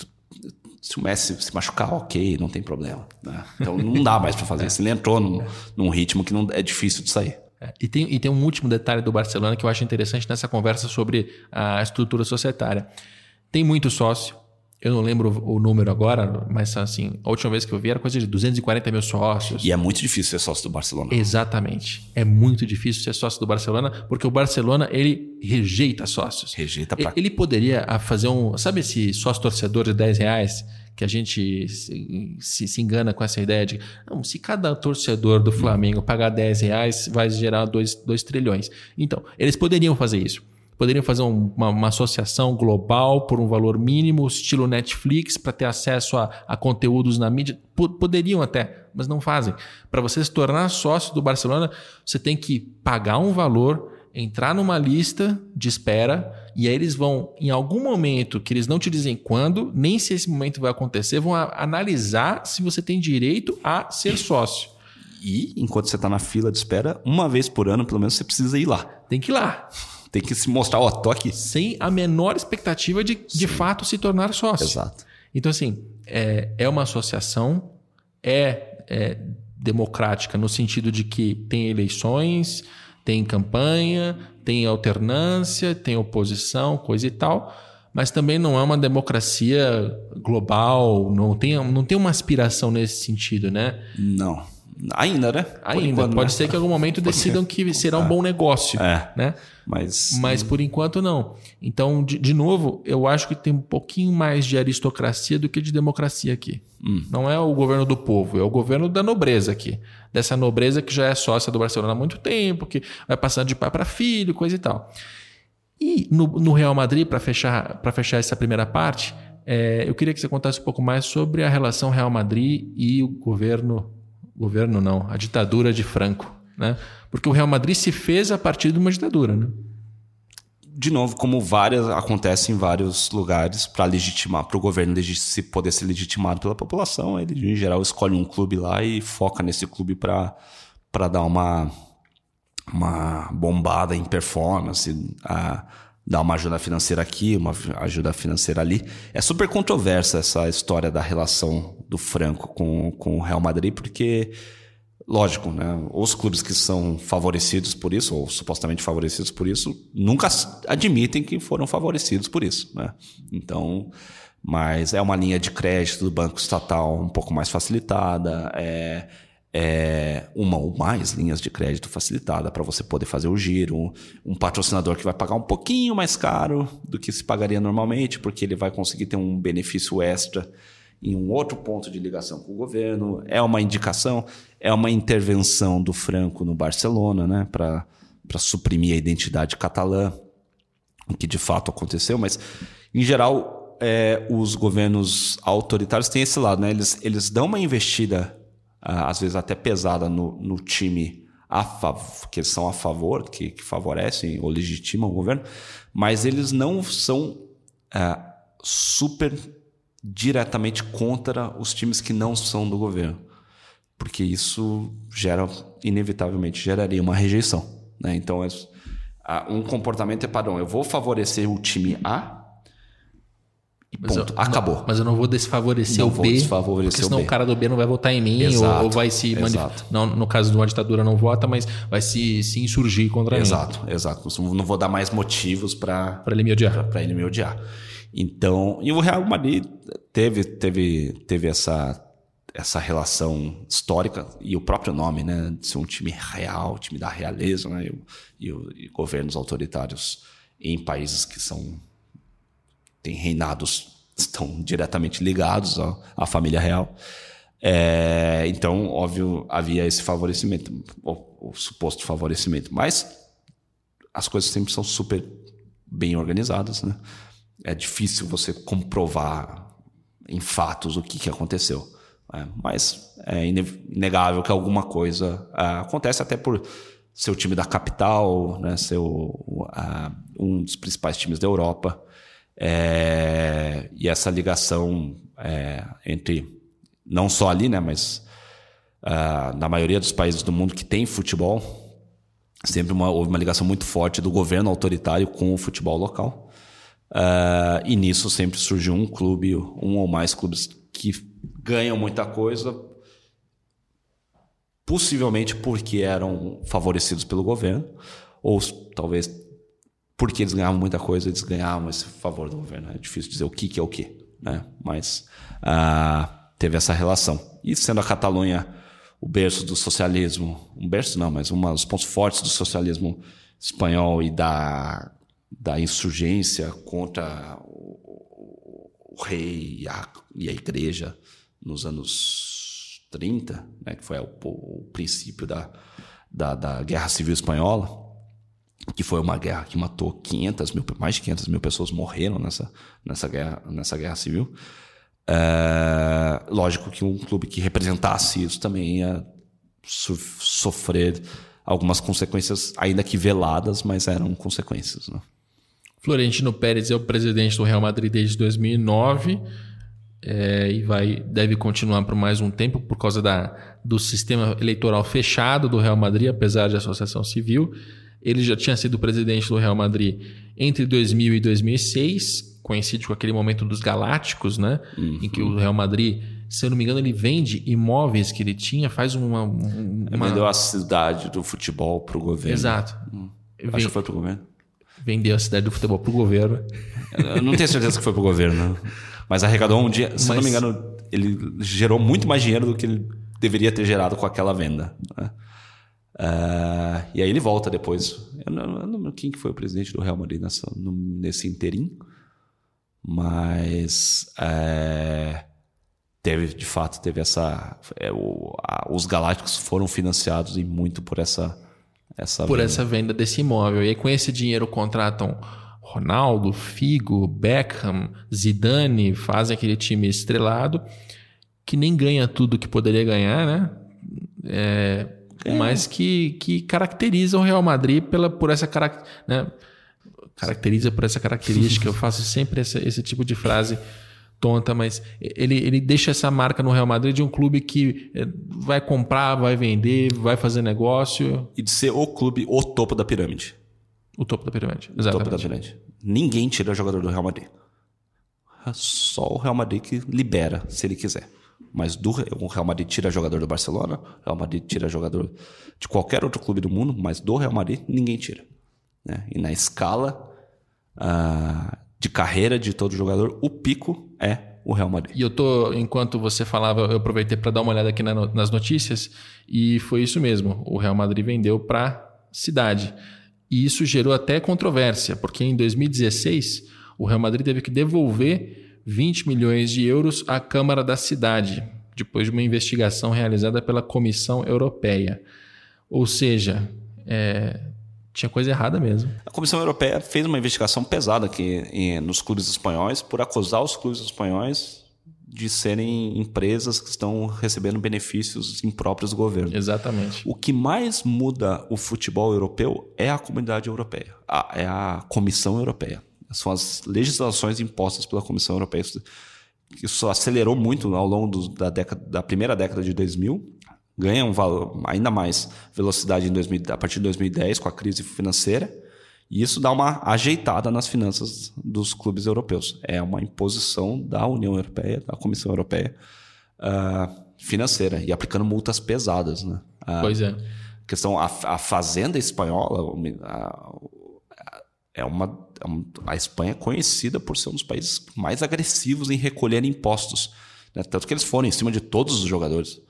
se o Messi se machucar, ok, não tem problema. Né? Então não dá mais para fazer isso. Ele entrou num, num, ritmo que não é difícil de sair. É, e, tem, e tem um último detalhe do Barcelona que eu acho interessante nessa conversa sobre a estrutura societária. Tem muito sócio, eu não lembro o número agora, mas assim, a última vez que eu vi era coisa de 240 mil sócios. E é muito difícil ser sócio do Barcelona. Exatamente. É muito difícil ser sócio do Barcelona, porque o Barcelona, ele rejeita sócios. Rejeita pra... Ele poderia ah, fazer um... Sabe esse sócio torcedor de 10 reais? Que a gente se, se, engana com essa ideia de... Não, se cada torcedor do Flamengo pagar 10 reais, vai gerar 2 trilhões. Então, eles poderiam fazer isso poderiam fazer uma, uma, associação global por um valor mínimo, estilo Netflix, para ter acesso a, a, conteúdos na mídia. P poderiam até, mas não fazem. Para você se tornar sócio do Barcelona, você tem que pagar um valor, entrar numa lista de espera, e aí eles vão, em algum momento, que eles não te dizem quando, nem se esse momento vai acontecer, vão analisar se você tem direito a ser sócio. E, enquanto você está na fila de espera, uma vez por ano, pelo menos, você precisa ir lá. Tem que ir lá. Tem que se mostrar, ó, oh, tô aqui. Sem a menor expectativa de, de fato, se tornar sócio. Exato. Então, assim, é, é uma associação, é, é democrática no sentido de que tem eleições, tem campanha, tem alternância, tem oposição, coisa e tal, mas também não é uma democracia global, não tem, não tem uma aspiração nesse sentido, né? Não. Ainda, né? Ainda. Enquanto, Pode né? ser que em algum momento decidam que será um bom negócio. É. Né? Mas, Mas por enquanto não. Então, de, de, novo, eu acho que tem um pouquinho mais de aristocracia do que de democracia aqui. Hum. Não é o governo do povo, é o governo da nobreza aqui. Dessa nobreza que já é sócia do Barcelona há muito tempo, que vai passando de pai para filho, coisa e tal. E no, no Real Madrid, para fechar, fechar essa primeira parte, é, eu queria que você contasse um pouco mais sobre a relação Real Madrid e o governo governo não, a ditadura de Franco, né? Porque o Real Madrid se fez a partir de uma ditadura, né? De novo, como várias acontece em vários lugares para legitimar, para o governo se poder ser legitimado pela população, ele em geral escolhe um clube lá e foca nesse clube para dar uma uma bombada em performance, a, dar uma ajuda financeira aqui, uma ajuda financeira ali. É super controversa essa história da relação do Franco com, com o Real Madrid, porque, lógico, né, os clubes que são favorecidos por isso, ou supostamente favorecidos por isso, nunca admitem que foram favorecidos por isso. Né? Então, mas é uma linha de crédito do banco estatal um pouco mais facilitada, é, é uma ou mais linhas de crédito facilitada para você poder fazer o giro, um patrocinador que vai pagar um pouquinho mais caro do que se pagaria normalmente, porque ele vai conseguir ter um benefício extra em um outro ponto de ligação com o governo. É uma indicação, é uma intervenção do Franco no Barcelona, né, para suprimir a identidade catalã, o que de fato aconteceu, mas em geral é, os governos autoritários têm esse lado, né? Eles, eles dão uma investida, às vezes até pesada, no, no time a que são a favor, que, que, favorecem ou legitimam o governo, mas eles não são é, super diretamente contra os times que não são do governo, porque isso gera inevitavelmente geraria uma rejeição, né? Então é, um comportamento é padrão. Eu vou favorecer o time A e mas ponto. Eu, Acabou. Não, mas eu não vou desfavorecer não o vou B. Desfavorecer porque senão o, o cara do B não vai votar em mim exato, ou, ou, vai se manifestar. No caso de uma ditadura não vota, mas vai se, se insurgir contra exato, mim. Exato, exato. Não vou dar mais motivos para ele me odiar. Para ele me odiar. Então, e o Real Madrid teve, teve, teve essa, essa relação histórica e o próprio nome, né, de ser um time real, time da realeza, né, e, e, e governos autoritários em países que são têm reinados estão diretamente ligados à, à família real. É, então, óbvio, havia esse favorecimento, o, suposto favorecimento, mas as coisas sempre são super bem organizadas, né? É difícil você comprovar em fatos o que, que aconteceu. É, mas é inegável que alguma coisa é, acontece até por ser o time da capital, né, ser o, um dos principais times da Europa. É, e essa ligação é, entre, não só ali, né, mas uh, na maioria dos países do mundo que tem futebol, sempre uma, houve uma ligação muito forte do governo autoritário com o futebol local. Uh, e nisso sempre surgiu um clube, um ou mais clubes que ganham muita coisa, possivelmente porque eram favorecidos pelo governo, ou talvez porque eles ganhavam muita coisa, eles ganhavam esse favor do governo. É difícil dizer o que, que é o que, né? mas uh, teve essa relação. E sendo a Catalunha o berço do socialismo, um berço não, mas um dos pontos fortes do socialismo espanhol e da da insurgência contra o, o rei e a, e a, igreja nos anos 30, né, que foi o, o princípio da, da, da, Guerra Civil Espanhola, que foi uma guerra que matou 500 mil, mais de 500 mil pessoas morreram nessa, nessa, guerra, nessa guerra civil. É, lógico que um clube que representasse isso também ia sofrer algumas consequências, ainda que veladas, mas eram consequências. Né? Florentino Pérez é o presidente do Real Madrid desde 2009 é, e vai, deve continuar por mais um tempo por causa da, do sistema eleitoral fechado do Real Madrid, apesar de associação civil. Ele já tinha sido presidente do Real Madrid entre 2000 e 2006, coincide com aquele momento dos Galácticos, né? Uhum. Em que o Real Madrid, se eu não me engano, ele vende imóveis que ele tinha, faz uma. uma... Vendeu a cidade do futebol para o governo. Exato. Hum. Acho que foi para o governo vendeu a cidade do futebol para o governo. Eu não tenho certeza que foi para o governo, mas arrecadou um dia, se mas... não me engano, ele gerou muito mais dinheiro do que ele deveria ter gerado com aquela venda. Né? Uh, e aí ele volta depois. Eu não, eu não lembro quem que foi o presidente do Real Madrid nessa, no, nesse interim, mas é, teve, de fato, teve essa. É, o, a, os Galácticos foram financiados e muito por essa essa por venda. essa venda desse imóvel. E aí, com esse dinheiro, contratam Ronaldo, Figo, Beckham, Zidane, fazem aquele time estrelado que nem ganha tudo que poderia ganhar, né? É, é. Mas que, que caracteriza o Real Madrid pela, por essa né? caracteriza por essa característica. Eu faço sempre essa, esse tipo de frase tonta, mas ele, ele deixa essa marca no Real Madrid de um clube que eh, vai comprar, vai vender, vai fazer negócio. E de ser o clube, o topo da pirâmide. O topo da pirâmide, exatamente. O topo da pirâmide. Ninguém tira jogador do Real Madrid. É só o Real Madrid que libera, se ele quiser. Mas do, o Real Madrid tira jogador do Barcelona, o Real Madrid tira jogador de qualquer outro clube do mundo, mas do Real Madrid ninguém tira. Né? E na escala uh, de carreira de todo jogador, o pico é o Real Madrid. E eu tô, enquanto você falava, eu aproveitei para dar uma olhada aqui na, nas notícias e foi isso mesmo. O Real Madrid vendeu para cidade. E isso gerou até controvérsia, porque em 2016 o Real Madrid teve que devolver 20 milhões de euros à Câmara da cidade, depois de uma investigação realizada pela Comissão Europeia. Ou seja, é, tinha coisa errada mesmo. A Comissão Europeia fez uma investigação pesada aqui em, nos clubes espanhóis por acusar os clubes espanhóis de serem empresas que estão recebendo benefícios impróprios do governo. Exatamente. O que mais muda o futebol europeu é a comunidade europeia, a, é a Comissão Europeia. São as legislações impostas pela Comissão Europeia. Isso acelerou muito ao longo do, da, década, da primeira década de 2000 ganha um valor ainda mais velocidade em 2000, a partir de 2010 com a crise financeira. E isso dá uma ajeitada nas finanças dos clubes europeus. É uma imposição da União Europeia, da Comissão Europeia uh, financeira e aplicando multas pesadas. Né? Uh, pois é. Questão a, a fazenda espanhola a, é uma a Espanha é conhecida por ser um dos países mais agressivos em recolher impostos. Né? Tanto que eles foram em cima de todos os jogadores.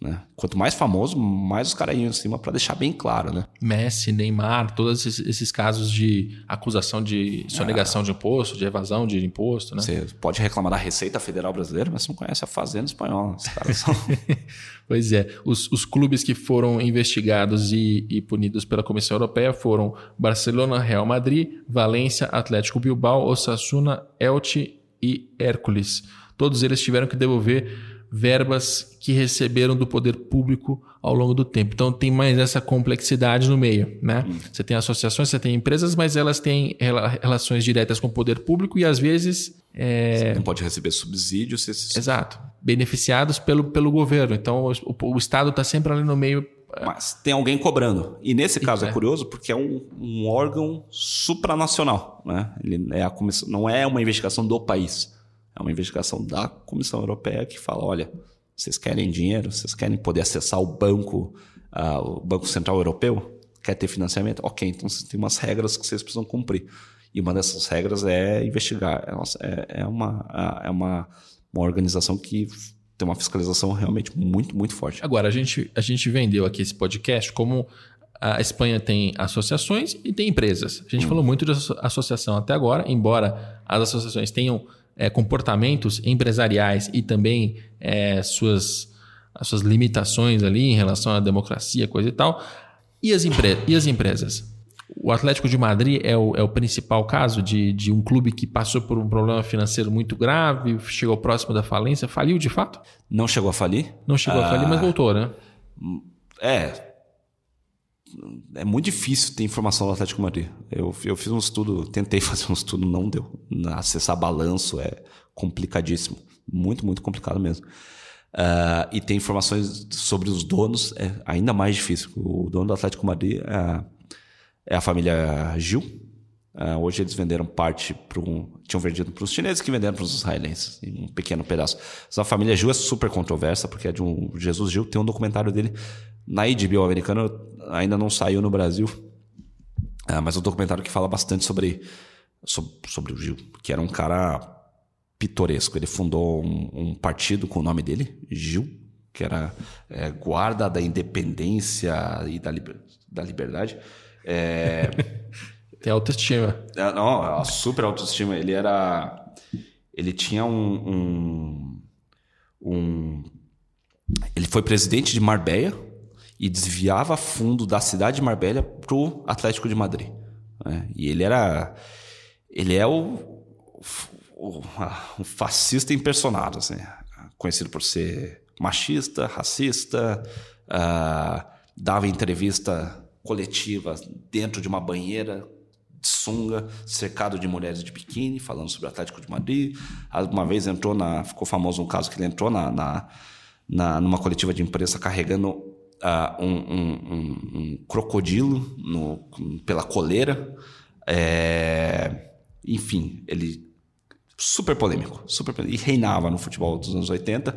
Né? Quanto mais famoso, mais os caras iam em cima para deixar bem claro, né? Messi, Neymar, todos esses, esses casos de acusação de sonegação é. de imposto, de evasão de imposto, né? Você pode reclamar da Receita Federal Brasileira, mas você não conhece a Fazenda Espanhola. São... pois é. Os, os clubes que foram investigados e, e punidos pela Comissão Europeia foram Barcelona, Real Madrid, Valência, Atlético Bilbao, Osasuna, Elche e Hércules. Todos eles tiveram que devolver verbas que receberam do poder público ao longo do tempo. Então tem mais essa complexidade no meio, né? Hum. Você tem associações, você tem empresas, mas elas têm relações diretas com o poder público e às vezes é... Você não pode receber subsídios. Esses... Exato, beneficiados pelo, pelo governo. Então o, o, o Estado está sempre ali no meio. É. Mas tem alguém cobrando. E nesse caso é, é curioso porque é um, um órgão supranacional, né? Ele é a comissão, não é uma investigação do país é uma investigação da Comissão Europeia que fala: olha, vocês querem dinheiro, vocês querem poder acessar o banco, uh, o Banco Central Europeu? Quer ter financiamento? Ok, então tem umas regras que vocês precisam cumprir. E uma dessas regras é investigar. É, é, uma, é uma, uma organização que tem uma fiscalização realmente muito, muito forte. Agora, a gente, a gente vendeu aqui esse podcast como a Espanha tem associações e tem empresas. A gente hum. falou muito de associação até agora, embora as associações tenham é, comportamentos empresariais e também é, suas, as suas limitações ali em relação à democracia, coisa e tal. E as, empre e as empresas? O Atlético de Madrid é o, é o principal caso de, de um clube que passou por um problema financeiro muito grave, chegou próximo da falência. Faliu de fato? Não chegou a falir? Não chegou ah, a falir, mas ah, voltou, né? É, é muito difícil ter informação do Atlético Madrid. Eu, eu fiz um estudo, tentei fazer um estudo, não deu. Acessar balanço é complicadíssimo. Muito, muito complicado mesmo. Uh, e ter informações sobre os donos é ainda mais difícil. O dono do Atlético Madrid é, é a família Gil. Uh, hoje eles venderam parte para um, tinham vendido para os chineses que venderam para os israelenses, um pequeno pedaço. Mas a família Gil é super controversa, porque é de um Jesus Gil, tem um documentário dele na HBO americana ainda não saiu no Brasil, é, mas é um documentário que fala bastante sobre, sobre, sobre, o Gil, que era um cara pitoresco. Ele fundou um, um partido com o nome dele, Gil, que era é, Guarda da Independência e da, liber, da Liberdade. É, Tem autoestima. É, não, super autoestima. Ele era. Ele tinha um, um, um ele foi presidente de Marbella, e desviava fundo da cidade de Marbella para o Atlético de Madrid. Né? E ele era. Ele é o, o, um fascista impersonado, assim, conhecido por ser machista, racista, uh, dava entrevista coletiva dentro de uma banheira de sunga, cercado de mulheres de biquíni, falando sobre o Atlético de Madrid. Uma vez entrou na. Ficou famoso um caso que ele entrou na, na, na numa coletiva de imprensa carregando uh, um, um, um, crocodilo no, pela coleira. É, enfim, ele super polêmico, super polêmico, e reinava no futebol dos anos 80. Uh,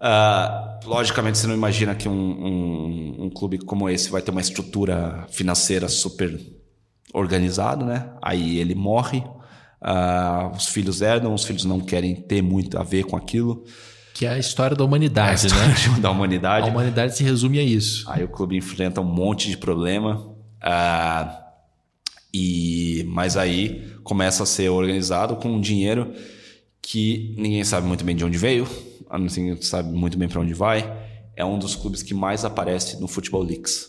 ah, logicamente, você não imagina que um, um, um, clube como esse vai ter uma estrutura financeira super organizada, né? Aí ele morre, Uh, os filhos herdam, os filhos não querem ter muito a ver com aquilo. Que é a história da humanidade, é a história né? Da humanidade. A humanidade se resume a isso. Aí o clube enfrenta um monte de problema. Uh, e mas aí começa a ser organizado com um dinheiro que ninguém sabe muito bem de onde veio, ninguém sabe muito bem para onde vai. É um dos clubes que mais aparece no Futebol Leaks.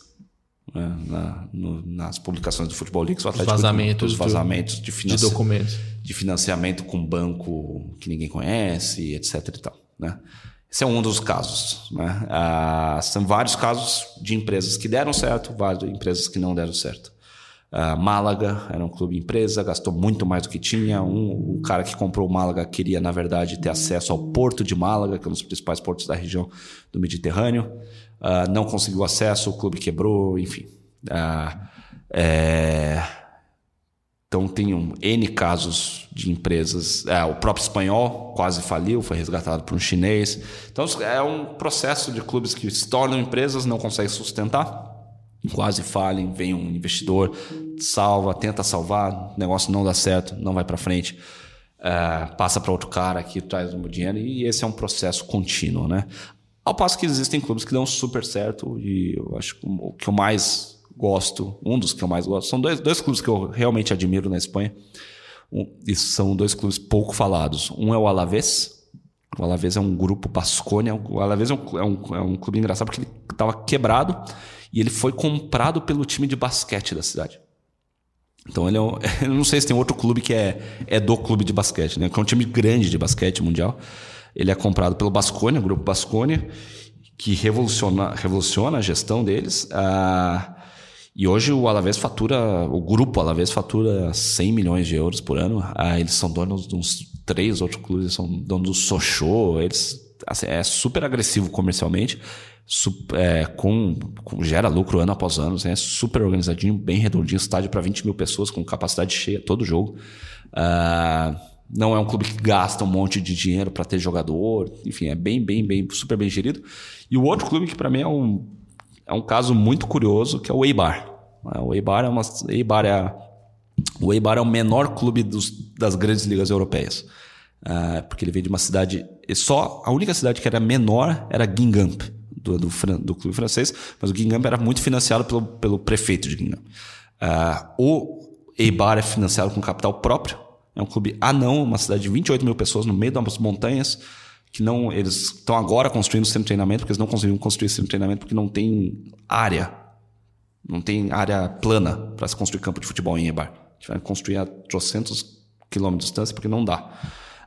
Né? Na, no, nas publicações do Futebol Leaks, o Atlético os vazamentos, os vazamentos de, de documentos. De financiamento com banco que ninguém conhece, etc. E tal, né? Esse é um dos casos. Né? Ah, são vários casos de empresas que deram certo, várias empresas que não deram certo. Uh, Málaga era um clube empresa, gastou muito mais do que tinha. Um, o cara que comprou o Málaga queria, na verdade, ter acesso ao porto de Málaga, que é um dos principais portos da região do Mediterrâneo. Uh, não conseguiu acesso, o clube quebrou, enfim. Uh, é... Então, tem um N casos de empresas. É, o próprio espanhol quase faliu, foi resgatado por um chinês. Então, é um processo de clubes que se tornam empresas, não conseguem sustentar quase falem, vem um investidor, salva, tenta salvar, o negócio não dá certo, não vai para frente, uh, passa para outro cara que traz o dinheiro e esse é um processo contínuo, né? Ao passo que existem clubes que dão super certo e eu acho que o que eu mais gosto, um dos que eu mais gosto, são dois, dois clubes que eu realmente admiro na Espanha. Um, e são dois clubes pouco falados. Um é o Alavés. O Alavés é um grupo Bascônia. O Alavés é um, é um, é um clube engraçado porque ele estava quebrado e ele foi comprado pelo time de basquete da cidade. Então ele é um, eu não sei se tem outro clube que é, é do clube de basquete, né? Que é um time grande de basquete mundial. Ele é comprado pelo Basconia, o grupo Basconia, que revoluciona, revoluciona a gestão deles. Ah, e hoje o Alavés fatura, o grupo Alavés fatura 100 milhões de euros por ano. Ah, eles são donos de uns três outros clubes, são donos do Sochô. Eles assim, é super agressivo comercialmente é, com, com, gera lucro ano após ano, é super organizadinho, bem redondinho, estádio para 20 mil pessoas com capacidade cheia todo jogo. Uh, não é um clube que gasta um monte de dinheiro para ter jogador, enfim, é bem, bem, bem, super bem gerido. E o outro clube que para mim é um, é um caso muito curioso, que é o Eibar. É, o Eibar é uma, Eibar é o Eibar é o menor clube dos, das grandes ligas europeias. Uh, porque ele veio de uma cidade. Só a única cidade que era menor era Guingamp do, do, do, clube francês, mas o Guingamp era muito financiado pelo, pelo prefeito de Guingamp. Uh, o Eibar é financiado com capital próprio, é um clube anão, uma cidade de 28 mil pessoas no meio das montanhas, que não eles estão agora construindo centro de treinamento, porque eles não conseguiram construir centro de treinamento porque não tem área, não tem área plana para se construir campo de futebol em Eibar. Tiveram que construir a trocentos quilômetros de distância porque não dá.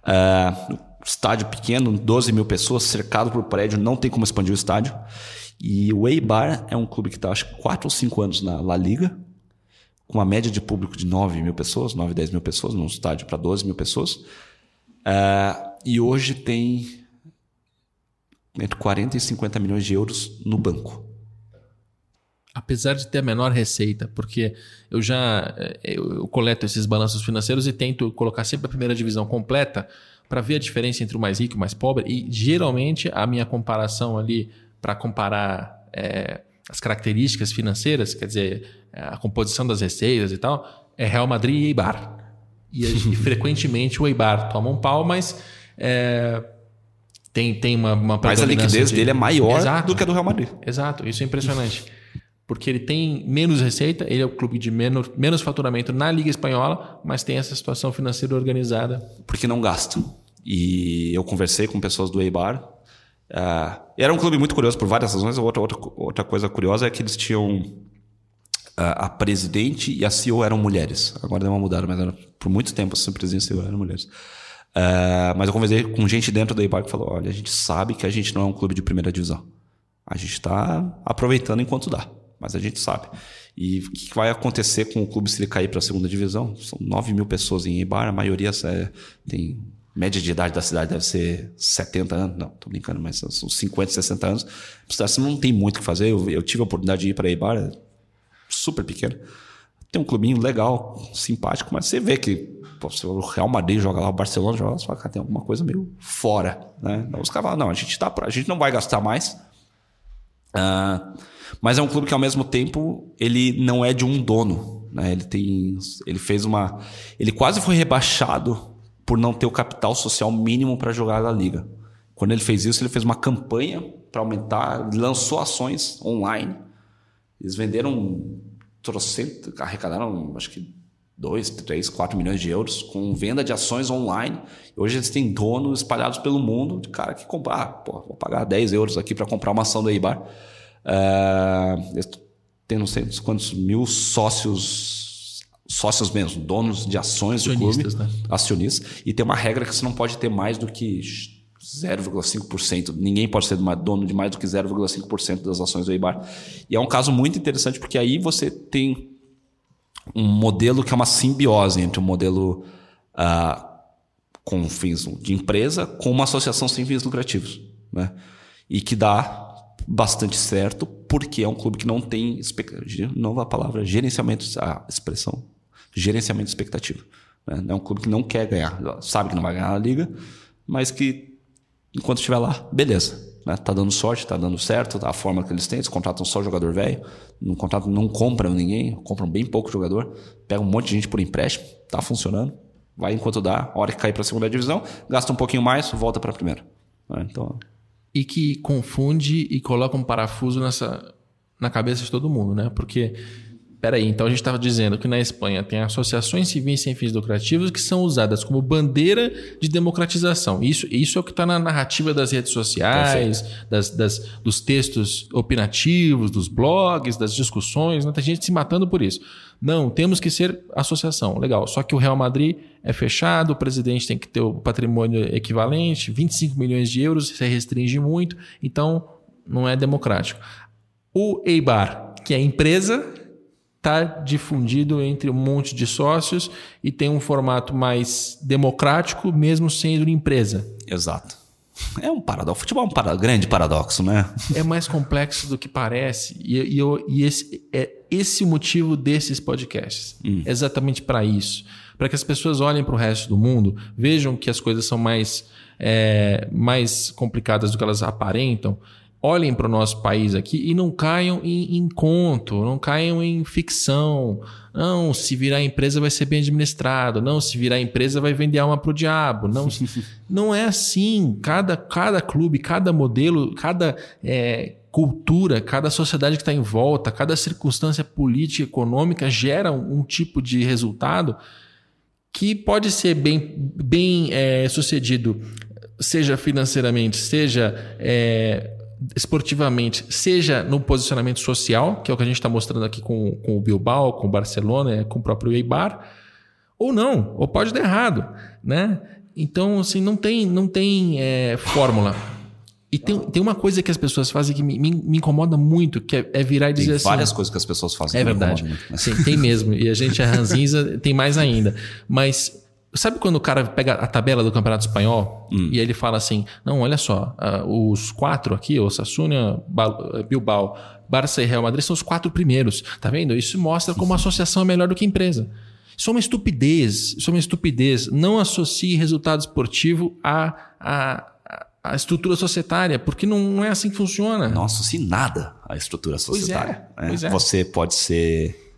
Uh, estádio pequeno, 12 mil pessoas, cercado por prédio, não tem como expandir o estádio. E o Eibar é um clube que está, acho que 4 ou 5 anos na La Liga, com uma média de público de 9 mil pessoas, 9, 10 mil pessoas, num estádio para 12 mil pessoas. Uh, e hoje tem entre 40 e 50 milhões de euros no banco. Apesar de ter a menor receita, porque eu já eh, eu coleto esses balanços financeiros e tento colocar sempre a primeira divisão completa para ver a diferença entre o mais rico e o mais pobre. E geralmente a minha comparação ali, para comparar é, as características financeiras, quer dizer, a composição das receitas e tal, é Real Madrid e Eibar. E, e frequentemente o Eibar toma um pau, mas é, tem, tem uma, uma Mas a liquidez de... dele é maior Exato. do que a do Real Madrid. Exato, isso é impressionante. porque ele tem menos receita, ele é o clube de menos, menos faturamento na Liga Espanhola, mas tem essa situação financeira organizada. Porque não gasta. E eu conversei com pessoas do Eibar. Uh, era um clube muito curioso por várias razões. Outra, outra, outra coisa curiosa é que eles tinham. Uh, a presidente e a CEO eram mulheres. Agora deu uma mudada, mas era, por muito tempo a presidente e a CEO eram mulheres. Uh, mas eu conversei com gente dentro do Eibar que falou: olha, a gente sabe que a gente não é um clube de primeira divisão. A gente está aproveitando enquanto dá mas a gente sabe. E o que vai acontecer com o clube se ele cair para a segunda divisão? São 9 mil pessoas em Eibar, a maioria é, tem. Média de idade da cidade deve ser 70 anos. Não, tô brincando, mas são 50, 60 anos. Você não tem muito o que fazer. Eu, eu tive a oportunidade de ir para Eibar, é super pequeno. Tem um clubinho legal, simpático, mas você vê que pô, o Real Madrid joga lá, o Barcelona joga lá, você fala, cara, tem alguma coisa meio fora. Né? Os caras falam, não, a gente, tá, a gente não vai gastar mais. Uh, mas é um clube que, ao mesmo tempo, ele não é de um dono. Né? Ele tem, ele fez uma, ele quase foi rebaixado por não ter o capital social mínimo para jogar na liga. Quando ele fez isso, ele fez uma campanha para aumentar, lançou ações online. Eles venderam trocento, arrecadaram acho que 2, 3, 4 milhões de euros com venda de ações online. Hoje eles têm donos espalhados pelo mundo de cara que comprar, ah, pô, vou pagar 10 euros aqui para comprar uma ação do Eibar. Uh, tem não sei quantos mil sócios, sócios mesmo, donos de ações do clube, né? acionistas, e tem uma regra que você não pode ter mais do que 0,5%. Ninguém pode ser dono de mais do que 0,5% das ações do Eibar. E é um caso muito interessante porque aí você tem um modelo que é uma simbiose entre um modelo uh, com fins de empresa com uma associação sem fins lucrativos. Né? E que dá bastante certo porque é um clube que não tem nova palavra gerenciamento a expressão gerenciamento de expectativa né? é um clube que não quer ganhar sabe que não vai ganhar a liga mas que enquanto estiver lá beleza né? Tá dando sorte, tá dando certo, a forma que eles têm, eles contratam só jogador velho, não contratam, não compram ninguém, compram bem pouco jogador, pegam um monte de gente por empréstimo, tá funcionando, vai enquanto dá, a hora que cair para a segunda divisão, gasta um pouquinho mais, volta para a primeira. Né? Então, e que confunde e coloca um parafuso nessa na cabeça de todo mundo, né? Porque Peraí, então a gente estava dizendo que na Espanha tem associações civis sem fins lucrativos que são usadas como bandeira de democratização. Isso, isso é o que está na narrativa das redes sociais, das, das, dos textos opinativos, dos blogs, das discussões. Né? Tem gente se matando por isso. Não, temos que ser associação. Legal. Só que o Real Madrid é fechado, o presidente tem que ter o patrimônio equivalente, 25 milhões de euros, você restringe muito, então não é democrático. O Eibar, que é empresa, está difundido entre um monte de sócios e tem um formato mais democrático, mesmo sendo empresa. Exato. É um paradoxo. Futebol é um para... grande paradoxo, né? É mais complexo do que parece. E, e, eu, e esse é esse o motivo desses podcasts. Hum. exatamente para isso. Para que as pessoas olhem para o resto do mundo, vejam que as coisas são mais, é, mais complicadas do que elas aparentam olhem para o nosso país aqui e não caiam em, em, conto, não caiam em ficção. Não, se virar empresa vai ser bem administrado. Não, se virar empresa vai vender alma para o diabo. Não, não é assim. Cada, cada clube, cada modelo, cada é, cultura, cada sociedade que está em volta, cada circunstância política, econômica gera um, um tipo de resultado que pode ser bem, bem é, sucedido, seja financeiramente, seja é, esportivamente, seja no posicionamento social, que é o que a gente está mostrando aqui com, com o Bilbao, com o Barcelona, com o próprio Eibar, ou não, ou pode dar errado, né? Então, assim, não tem, não tem é, fórmula. E tem, tem uma coisa que as pessoas fazem que me, me, incomoda muito, que é, é virar e dizer tem assim... várias coisas que as pessoas fazem é verdade. me incomodam muito. Sim, tem mesmo. E a gente é ranzinza, tem mais ainda. Mas Sabe quando o cara pega a tabela do Campeonato Espanhol hum. e ele fala assim: não, olha só, uh, os quatro aqui, o Sassunia, Bilbao, Barça e Real Madrid são os quatro primeiros. Tá vendo? Isso mostra como a associação é melhor do que a empresa. Isso é uma estupidez. Isso é uma estupidez. Não associe resultado esportivo à, à, à estrutura societária, porque não, é assim que funciona. Não associe nada à estrutura societária. Pois é, pois é. Você pode ser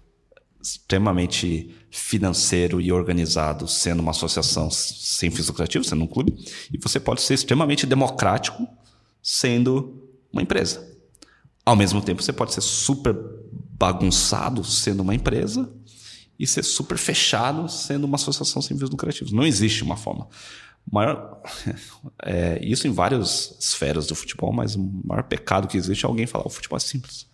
extremamente financeiro e organizado, sendo uma associação sem fins lucrativos, sendo um clube, e você pode ser extremamente democrático, sendo uma empresa. Ao mesmo tempo, você pode ser super bagunçado, sendo uma empresa, e ser super fechado, sendo uma associação sem fins lucrativos. Não existe uma forma. Maior, é, isso em várias esferas do futebol, mas o maior pecado que existe é alguém falar o futebol é simples.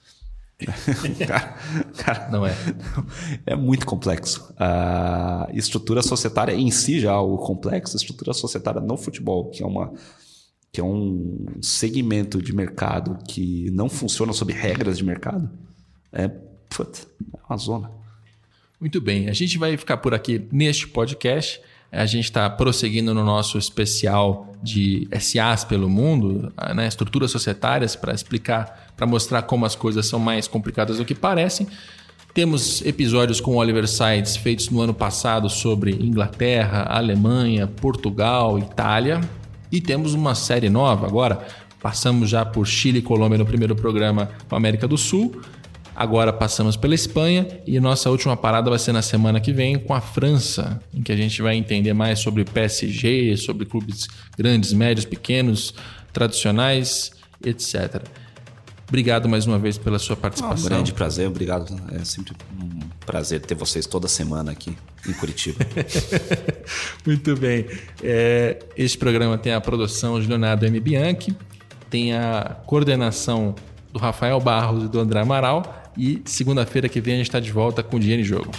cara, cara, não é. É muito complexo. A estrutura societária em si já é algo complexo. A estrutura societária no futebol, que é uma que é um segmento de mercado que não funciona sob regras de mercado, é, put, é uma zona. Muito bem, a gente vai ficar por aqui neste podcast. A gente está prosseguindo no nosso especial de SAs pelo mundo, né, estruturas societárias, para explicar, para mostrar como as coisas são mais complicadas do que parecem. Temos episódios com Oliver Sides feitos no ano passado sobre Inglaterra, Alemanha, Portugal, Itália. E temos uma série nova agora. Passamos já por Chile e Colômbia no primeiro programa com América do Sul. Agora passamos pela Espanha e nossa última parada vai ser na semana que vem com a França, em que a gente vai entender mais sobre PSG, sobre clubes grandes, médios, pequenos, tradicionais, etc. Obrigado mais uma vez pela sua participação. Um grande prazer, obrigado. É sempre um prazer ter vocês toda semana aqui em Curitiba. Muito bem. É, este programa tem a produção de Leonardo M. Bianchi, tem a coordenação do Rafael Barros e do André Amaral. E segunda-feira que vem a gente está de volta com o Dinheiro em Jogo.